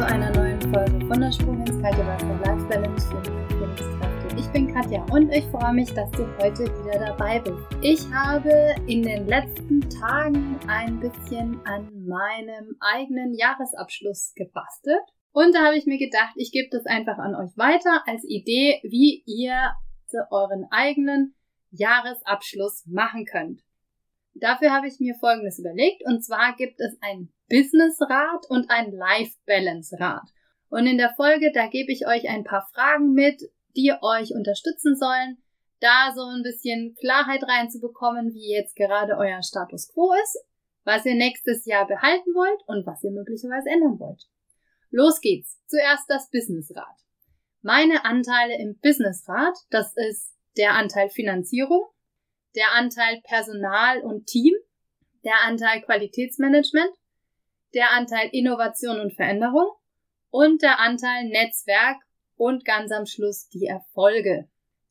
zu einer neuen Folge von der Sprung ins kalte Wasser Life Balance für. Ich bin Katja und ich freue mich, dass du heute wieder dabei bist. Ich habe in den letzten Tagen ein bisschen an meinem eigenen Jahresabschluss gebastelt und da habe ich mir gedacht, ich gebe das einfach an euch weiter als Idee, wie ihr euren eigenen Jahresabschluss machen könnt. Dafür habe ich mir Folgendes überlegt und zwar gibt es ein Business-Rat und ein Life-Balance-Rat. Und in der Folge, da gebe ich euch ein paar Fragen mit, die euch unterstützen sollen, da so ein bisschen Klarheit reinzubekommen, wie jetzt gerade euer Status quo ist, was ihr nächstes Jahr behalten wollt und was ihr möglicherweise ändern wollt. Los geht's. Zuerst das Businessrad. Meine Anteile im Businessrad, das ist der Anteil Finanzierung, der Anteil Personal und Team, der Anteil Qualitätsmanagement, der Anteil Innovation und Veränderung und der Anteil Netzwerk und ganz am Schluss die Erfolge.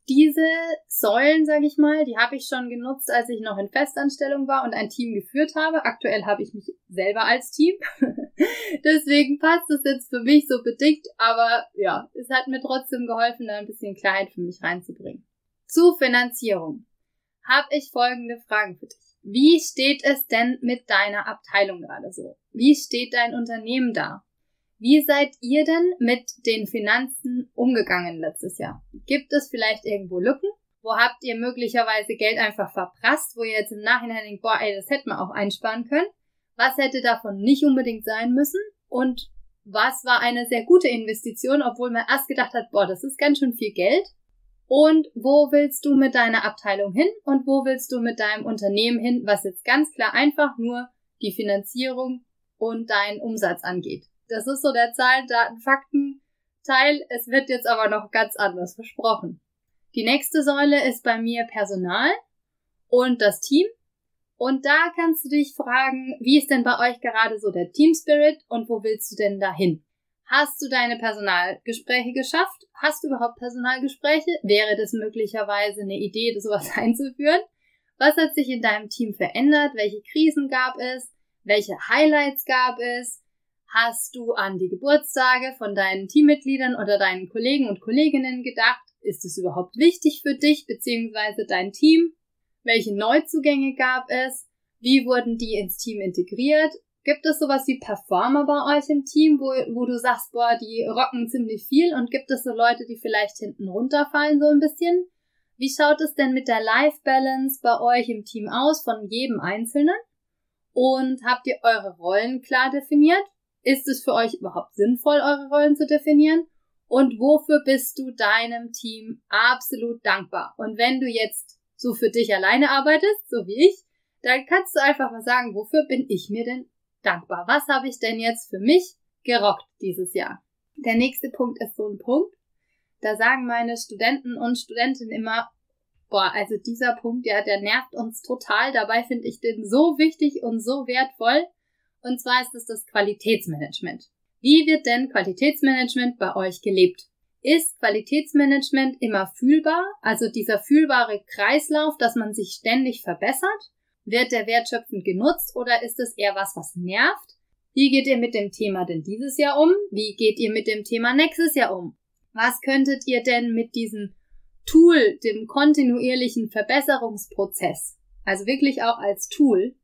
Diese Säulen, sage ich mal, die habe ich schon genutzt, als ich noch in Festanstellung war und ein Team geführt habe. Aktuell habe ich mich selber als Team. Deswegen passt es jetzt für mich so bedingt, aber ja, es hat mir trotzdem geholfen, da ein bisschen Klarheit für mich reinzubringen. Zu Finanzierung habe ich folgende Fragen für dich. Wie steht es denn mit deiner Abteilung gerade so? Wie steht dein Unternehmen da? Wie seid ihr denn mit den Finanzen umgegangen letztes Jahr? Gibt es vielleicht irgendwo Lücken? Wo habt ihr möglicherweise Geld einfach verprasst, wo ihr jetzt im Nachhinein denkt, boah, ey, das hätten wir auch einsparen können? Was hätte davon nicht unbedingt sein müssen? Und was war eine sehr gute Investition, obwohl man erst gedacht hat, boah, das ist ganz schön viel Geld? Und wo willst du mit deiner Abteilung hin und wo willst du mit deinem Unternehmen hin, was jetzt ganz klar einfach nur die Finanzierung und deinen Umsatz angeht. Das ist so der Zahlen, Daten, Fakten Teil. Es wird jetzt aber noch ganz anders versprochen. Die nächste Säule ist bei mir Personal und das Team. Und da kannst du dich fragen, wie ist denn bei euch gerade so der Team Spirit und wo willst du denn dahin? Hast du deine Personalgespräche geschafft? Hast du überhaupt Personalgespräche? Wäre das möglicherweise eine Idee, sowas einzuführen? Was hat sich in deinem Team verändert? Welche Krisen gab es? Welche Highlights gab es? Hast du an die Geburtstage von deinen Teammitgliedern oder deinen Kollegen und Kolleginnen gedacht? Ist es überhaupt wichtig für dich bzw. dein Team? Welche Neuzugänge gab es? Wie wurden die ins Team integriert? Gibt es sowas wie Performer bei euch im Team, wo, wo du sagst, boah, die rocken ziemlich viel und gibt es so Leute, die vielleicht hinten runterfallen so ein bisschen? Wie schaut es denn mit der Life Balance bei euch im Team aus von jedem Einzelnen? Und habt ihr eure Rollen klar definiert? Ist es für euch überhaupt sinnvoll, eure Rollen zu definieren? Und wofür bist du deinem Team absolut dankbar? Und wenn du jetzt so für dich alleine arbeitest, so wie ich, dann kannst du einfach mal sagen, wofür bin ich mir denn dankbar. Was habe ich denn jetzt für mich gerockt dieses Jahr? Der nächste Punkt ist so ein Punkt. Da sagen meine Studenten und Studentinnen immer, boah, also dieser Punkt, ja, der nervt uns total. Dabei finde ich den so wichtig und so wertvoll. Und zwar ist es das Qualitätsmanagement. Wie wird denn Qualitätsmanagement bei euch gelebt? Ist Qualitätsmanagement immer fühlbar, also dieser fühlbare Kreislauf, dass man sich ständig verbessert? Wird der wertschöpfend genutzt oder ist es eher was, was nervt? Wie geht ihr mit dem Thema denn dieses Jahr um? Wie geht ihr mit dem Thema nächstes Jahr um? Was könntet ihr denn mit diesem Tool, dem kontinuierlichen Verbesserungsprozess, also wirklich auch als Tool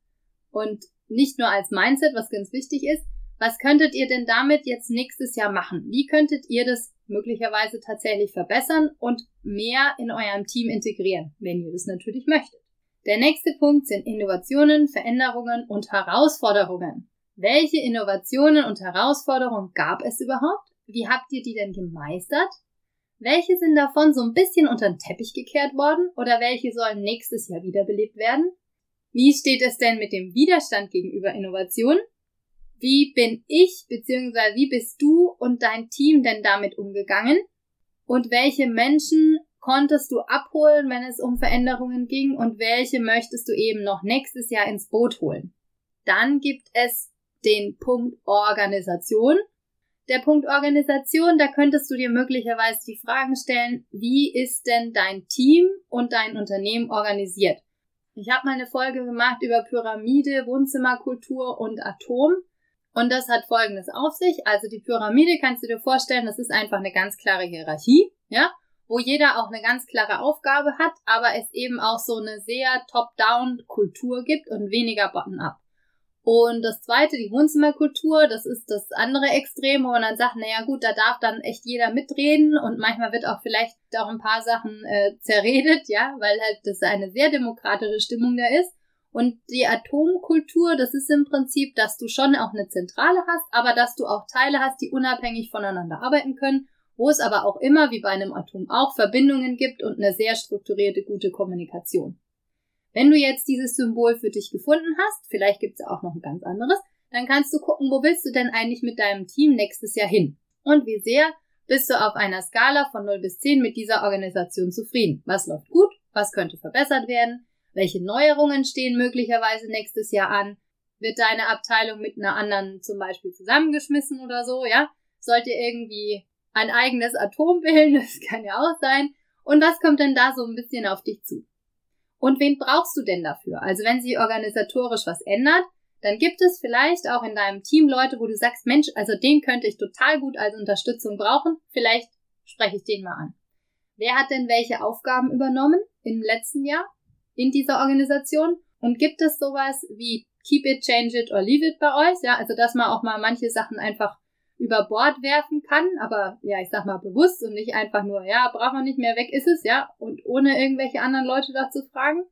und nicht nur als Mindset, was ganz wichtig ist, was könntet ihr denn damit jetzt nächstes Jahr machen? Wie könntet ihr das möglicherweise tatsächlich verbessern und mehr in eurem Team integrieren, wenn ihr das natürlich möchtet? Der nächste Punkt sind Innovationen, Veränderungen und Herausforderungen. Welche Innovationen und Herausforderungen gab es überhaupt? Wie habt ihr die denn gemeistert? Welche sind davon so ein bisschen unter den Teppich gekehrt worden oder welche sollen nächstes Jahr wiederbelebt werden? Wie steht es denn mit dem Widerstand gegenüber Innovation? Wie bin ich bzw. wie bist du und dein Team denn damit umgegangen? Und welche Menschen konntest du abholen, wenn es um Veränderungen ging und welche möchtest du eben noch nächstes Jahr ins Boot holen. Dann gibt es den Punkt Organisation. Der Punkt Organisation, da könntest du dir möglicherweise die Fragen stellen, wie ist denn dein Team und dein Unternehmen organisiert? Ich habe mal eine Folge gemacht über Pyramide, Wohnzimmerkultur und Atom. Und das hat folgendes auf sich. Also die Pyramide kannst du dir vorstellen, das ist einfach eine ganz klare Hierarchie, ja, wo jeder auch eine ganz klare Aufgabe hat, aber es eben auch so eine sehr top-down-Kultur gibt und weniger bottom-up. Und das zweite, die Wohnzimmerkultur, das ist das andere Extrem, wo man dann sagt, naja gut, da darf dann echt jeder mitreden und manchmal wird auch vielleicht auch ein paar Sachen äh, zerredet, ja, weil halt das eine sehr demokratische Stimmung da ist. Und die Atomkultur, das ist im Prinzip, dass du schon auch eine Zentrale hast, aber dass du auch Teile hast, die unabhängig voneinander arbeiten können, wo es aber auch immer, wie bei einem Atom auch, Verbindungen gibt und eine sehr strukturierte, gute Kommunikation. Wenn du jetzt dieses Symbol für dich gefunden hast, vielleicht gibt es auch noch ein ganz anderes, dann kannst du gucken, wo willst du denn eigentlich mit deinem Team nächstes Jahr hin? Und wie sehr bist du auf einer Skala von 0 bis 10 mit dieser Organisation zufrieden? Was läuft gut? Was könnte verbessert werden? Welche Neuerungen stehen möglicherweise nächstes Jahr an? Wird deine Abteilung mit einer anderen zum Beispiel zusammengeschmissen oder so, ja? Sollt ihr irgendwie ein eigenes Atom bilden? Das kann ja auch sein. Und was kommt denn da so ein bisschen auf dich zu? Und wen brauchst du denn dafür? Also wenn sich organisatorisch was ändert, dann gibt es vielleicht auch in deinem Team Leute, wo du sagst, Mensch, also den könnte ich total gut als Unterstützung brauchen. Vielleicht spreche ich den mal an. Wer hat denn welche Aufgaben übernommen im letzten Jahr in dieser Organisation? Und gibt es sowas wie Keep it, change it or leave it bei euch? Ja, also dass man auch mal manche Sachen einfach über Bord werfen kann, aber ja, ich sag mal bewusst und nicht einfach nur, ja, braucht man nicht mehr, weg ist es, ja, und ohne irgendwelche anderen Leute dazu fragen.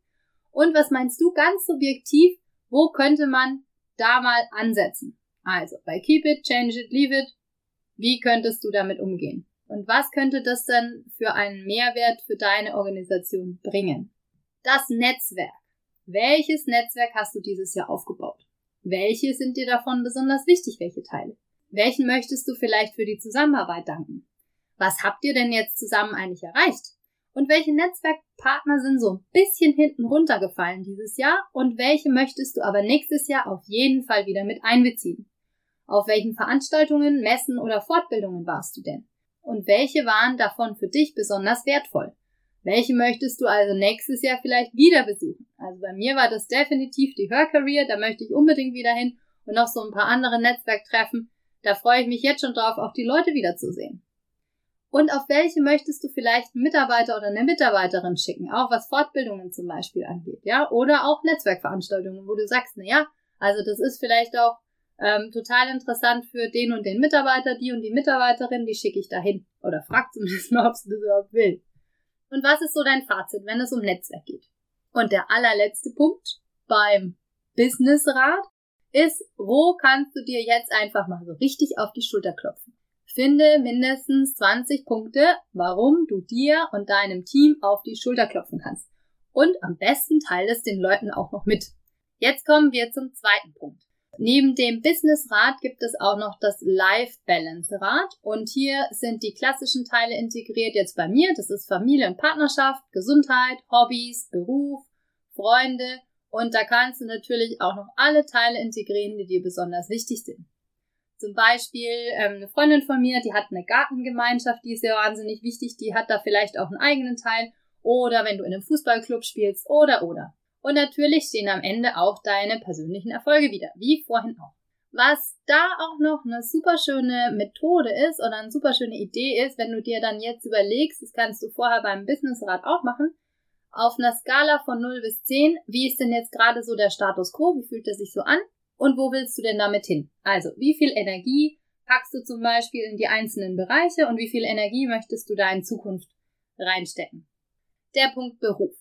Und was meinst du ganz subjektiv, wo könnte man da mal ansetzen? Also, bei Keep It, Change It, Leave It, wie könntest du damit umgehen? Und was könnte das dann für einen Mehrwert für deine Organisation bringen? Das Netzwerk. Welches Netzwerk hast du dieses Jahr aufgebaut? Welche sind dir davon besonders wichtig? Welche Teile? Welchen möchtest du vielleicht für die Zusammenarbeit danken? Was habt ihr denn jetzt zusammen eigentlich erreicht? Und welche Netzwerkpartner sind so ein bisschen hinten runtergefallen dieses Jahr und welche möchtest du aber nächstes Jahr auf jeden Fall wieder mit einbeziehen? Auf welchen Veranstaltungen, Messen oder Fortbildungen warst du denn? Und welche waren davon für dich besonders wertvoll? Welche möchtest du also nächstes Jahr vielleicht wieder besuchen? Also bei mir war das definitiv die Hörcareer, da möchte ich unbedingt wieder hin und noch so ein paar andere Netzwerktreffen, da freue ich mich jetzt schon drauf, auch die Leute wiederzusehen. Und auf welche möchtest du vielleicht einen Mitarbeiter oder eine Mitarbeiterin schicken, auch was Fortbildungen zum Beispiel angeht, ja, oder auch Netzwerkveranstaltungen, wo du sagst, na ja, also das ist vielleicht auch ähm, total interessant für den und den Mitarbeiter, die und die Mitarbeiterin, die schicke ich dahin. Oder frag zumindest mal, ob sie das überhaupt will. Und was ist so dein Fazit, wenn es um Netzwerk geht? Und der allerletzte Punkt beim Businessrat ist, wo kannst du dir jetzt einfach mal so richtig auf die Schulter klopfen? Finde mindestens 20 Punkte, warum du dir und deinem Team auf die Schulter klopfen kannst. Und am besten teile es den Leuten auch noch mit. Jetzt kommen wir zum zweiten Punkt. Neben dem Business-Rad gibt es auch noch das Life-Balance-Rad und hier sind die klassischen Teile integriert jetzt bei mir. Das ist Familie und Partnerschaft, Gesundheit, Hobbys, Beruf, Freunde und da kannst du natürlich auch noch alle Teile integrieren, die dir besonders wichtig sind. Zum Beispiel ähm, eine Freundin von mir, die hat eine Gartengemeinschaft, die ist ja wahnsinnig wichtig, die hat da vielleicht auch einen eigenen Teil. Oder wenn du in einem Fußballclub spielst, oder, oder. Und natürlich stehen am Ende auch deine persönlichen Erfolge wieder, wie vorhin auch. Was da auch noch eine super schöne Methode ist oder eine super schöne Idee ist, wenn du dir dann jetzt überlegst, das kannst du vorher beim Businessrat auch machen, auf einer Skala von 0 bis 10, wie ist denn jetzt gerade so der Status quo? Wie fühlt er sich so an? Und wo willst du denn damit hin? Also, wie viel Energie packst du zum Beispiel in die einzelnen Bereiche und wie viel Energie möchtest du da in Zukunft reinstecken? Der Punkt Beruf.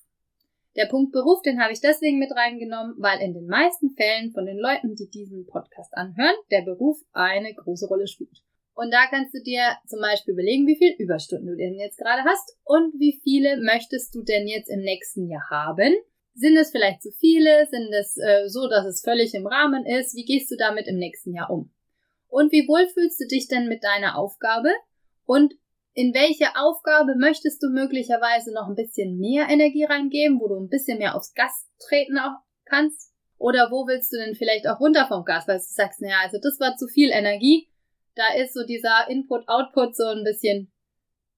Der Punkt Beruf, den habe ich deswegen mit reingenommen, weil in den meisten Fällen von den Leuten, die diesen Podcast anhören, der Beruf eine große Rolle spielt. Und da kannst du dir zum Beispiel überlegen, wie viel Überstunden du denn jetzt gerade hast und wie viele möchtest du denn jetzt im nächsten Jahr haben. Sind es vielleicht zu viele? Sind es äh, so, dass es völlig im Rahmen ist? Wie gehst du damit im nächsten Jahr um? Und wie wohl fühlst du dich denn mit deiner Aufgabe? Und in welche Aufgabe möchtest du möglicherweise noch ein bisschen mehr Energie reingeben, wo du ein bisschen mehr aufs Gas treten auch kannst? Oder wo willst du denn vielleicht auch runter vom Gas, weil du sagst, naja, also das war zu viel Energie, da ist so dieser Input-Output so ein bisschen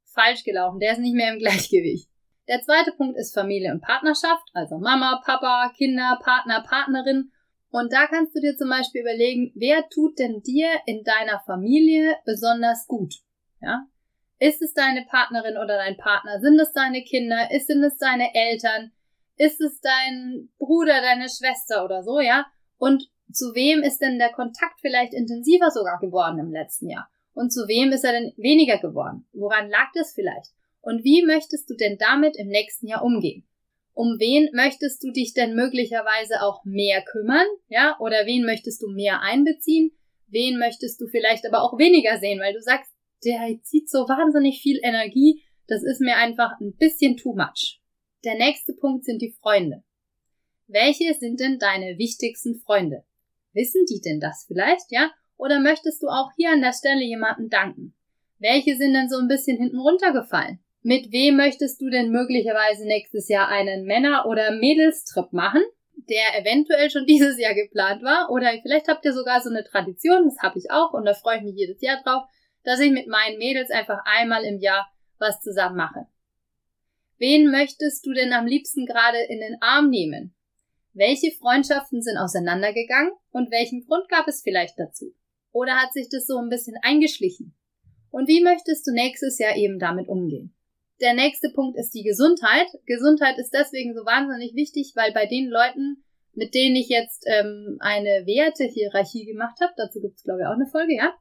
falsch gelaufen. Der ist nicht mehr im Gleichgewicht. Der zweite Punkt ist Familie und Partnerschaft, also Mama, Papa, Kinder, Partner, Partnerin. Und da kannst du dir zum Beispiel überlegen, wer tut denn dir in deiner Familie besonders gut? Ja? Ist es deine Partnerin oder dein Partner? Sind es deine Kinder? Sind es deine Eltern? Ist es dein Bruder, deine Schwester oder so, ja? Und zu wem ist denn der Kontakt vielleicht intensiver sogar geworden im letzten Jahr? Und zu wem ist er denn weniger geworden? Woran lag das vielleicht? Und wie möchtest du denn damit im nächsten Jahr umgehen? Um wen möchtest du dich denn möglicherweise auch mehr kümmern? Ja, oder wen möchtest du mehr einbeziehen? Wen möchtest du vielleicht aber auch weniger sehen, weil du sagst, der zieht so wahnsinnig viel Energie, das ist mir einfach ein bisschen too much. Der nächste Punkt sind die Freunde. Welche sind denn deine wichtigsten Freunde? Wissen die denn das vielleicht, ja? Oder möchtest du auch hier an der Stelle jemanden danken? Welche sind denn so ein bisschen hinten runtergefallen? Mit wem möchtest du denn möglicherweise nächstes Jahr einen Männer- oder Mädelstrip machen, der eventuell schon dieses Jahr geplant war? Oder vielleicht habt ihr sogar so eine Tradition, das habe ich auch und da freue ich mich jedes Jahr drauf, dass ich mit meinen Mädels einfach einmal im Jahr was zusammen mache. Wen möchtest du denn am liebsten gerade in den Arm nehmen? Welche Freundschaften sind auseinandergegangen und welchen Grund gab es vielleicht dazu? Oder hat sich das so ein bisschen eingeschlichen? Und wie möchtest du nächstes Jahr eben damit umgehen? Der nächste Punkt ist die Gesundheit. Gesundheit ist deswegen so wahnsinnig wichtig, weil bei den Leuten, mit denen ich jetzt ähm, eine Wertehierarchie gemacht habe, dazu gibt es glaube ich auch eine Folge, ja,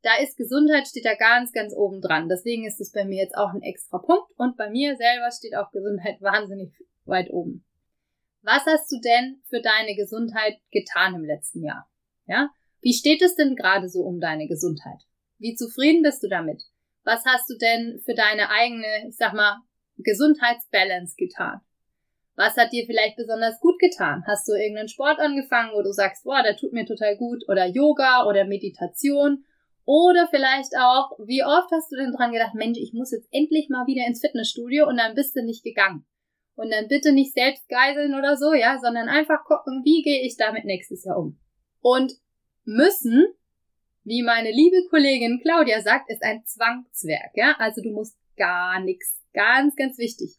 da ist Gesundheit steht da ganz, ganz oben dran. Deswegen ist es bei mir jetzt auch ein extra Punkt und bei mir selber steht auch Gesundheit wahnsinnig weit oben. Was hast du denn für deine Gesundheit getan im letzten Jahr? Ja? Wie steht es denn gerade so um deine Gesundheit? Wie zufrieden bist du damit? Was hast du denn für deine eigene, ich sag mal, Gesundheitsbalance getan? Was hat dir vielleicht besonders gut getan? Hast du irgendeinen Sport angefangen, wo du sagst, boah, der tut mir total gut? Oder Yoga oder Meditation? Oder vielleicht auch, wie oft hast du denn dran gedacht, Mensch, ich muss jetzt endlich mal wieder ins Fitnessstudio und dann bist du nicht gegangen. Und dann bitte nicht selbst geiseln oder so, ja, sondern einfach gucken, wie gehe ich damit nächstes Jahr um. Und müssen, wie meine liebe Kollegin Claudia sagt, ist ein Zwangswerk, ja. Also du musst gar nichts. Ganz, ganz wichtig.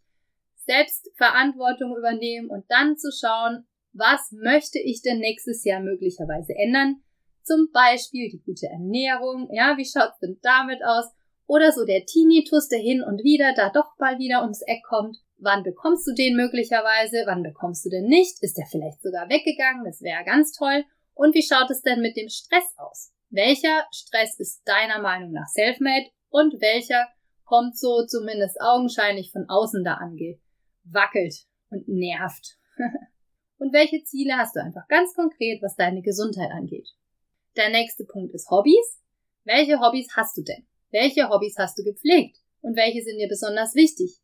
Selbst Verantwortung übernehmen und dann zu schauen, was möchte ich denn nächstes Jahr möglicherweise ändern? Zum Beispiel die gute Ernährung, ja, wie schaut's denn damit aus? Oder so der Tinnitus, der hin und wieder da doch mal wieder ums Eck kommt. Wann bekommst du den möglicherweise? Wann bekommst du den nicht? Ist der vielleicht sogar weggegangen? Das wäre ganz toll. Und wie schaut es denn mit dem Stress aus? Welcher Stress ist deiner Meinung nach selfmade und welcher kommt so zumindest augenscheinlich von außen da angewackelt und nervt? und welche Ziele hast du einfach ganz konkret, was deine Gesundheit angeht? Der nächste Punkt ist Hobbys. Welche Hobbys hast du denn? Welche Hobbys hast du gepflegt? Und welche sind dir besonders wichtig?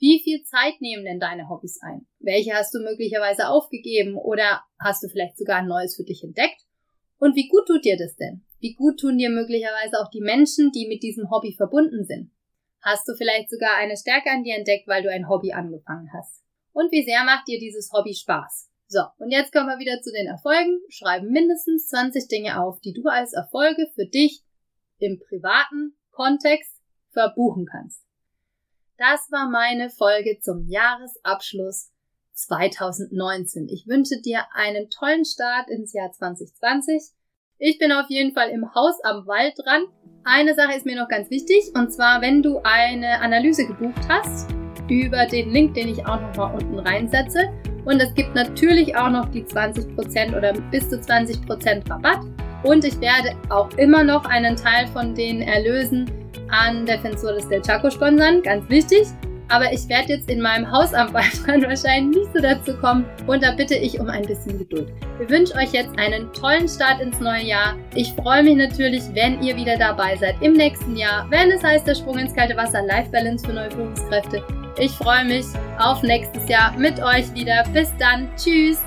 Wie viel Zeit nehmen denn deine Hobbys ein? Welche hast du möglicherweise aufgegeben oder hast du vielleicht sogar ein neues für dich entdeckt? Und wie gut tut dir das denn? Wie gut tun dir möglicherweise auch die Menschen, die mit diesem Hobby verbunden sind? Hast du vielleicht sogar eine Stärke an dir entdeckt, weil du ein Hobby angefangen hast? Und wie sehr macht dir dieses Hobby Spaß? So, und jetzt kommen wir wieder zu den Erfolgen. Schreibe mindestens 20 Dinge auf, die du als Erfolge für dich im privaten Kontext verbuchen kannst. Das war meine Folge zum Jahresabschluss 2019. Ich wünsche dir einen tollen Start ins Jahr 2020. Ich bin auf jeden Fall im Haus am Wald dran. Eine Sache ist mir noch ganz wichtig, und zwar, wenn du eine Analyse gebucht hast, über den Link, den ich auch noch mal unten reinsetze, und es gibt natürlich auch noch die 20% oder bis zu 20% Rabatt. Und ich werde auch immer noch einen Teil von den Erlösen an Defensores del Chaco sponsern, ganz wichtig. Aber ich werde jetzt in meinem Hausarbeit wahrscheinlich nicht so dazu kommen und da bitte ich um ein bisschen Geduld. Ich wünsche euch jetzt einen tollen Start ins neue Jahr. Ich freue mich natürlich, wenn ihr wieder dabei seid im nächsten Jahr, wenn es heißt der Sprung ins kalte Wasser Life Balance für neue Führungskräfte. Ich freue mich auf nächstes Jahr mit euch wieder. Bis dann. Tschüss.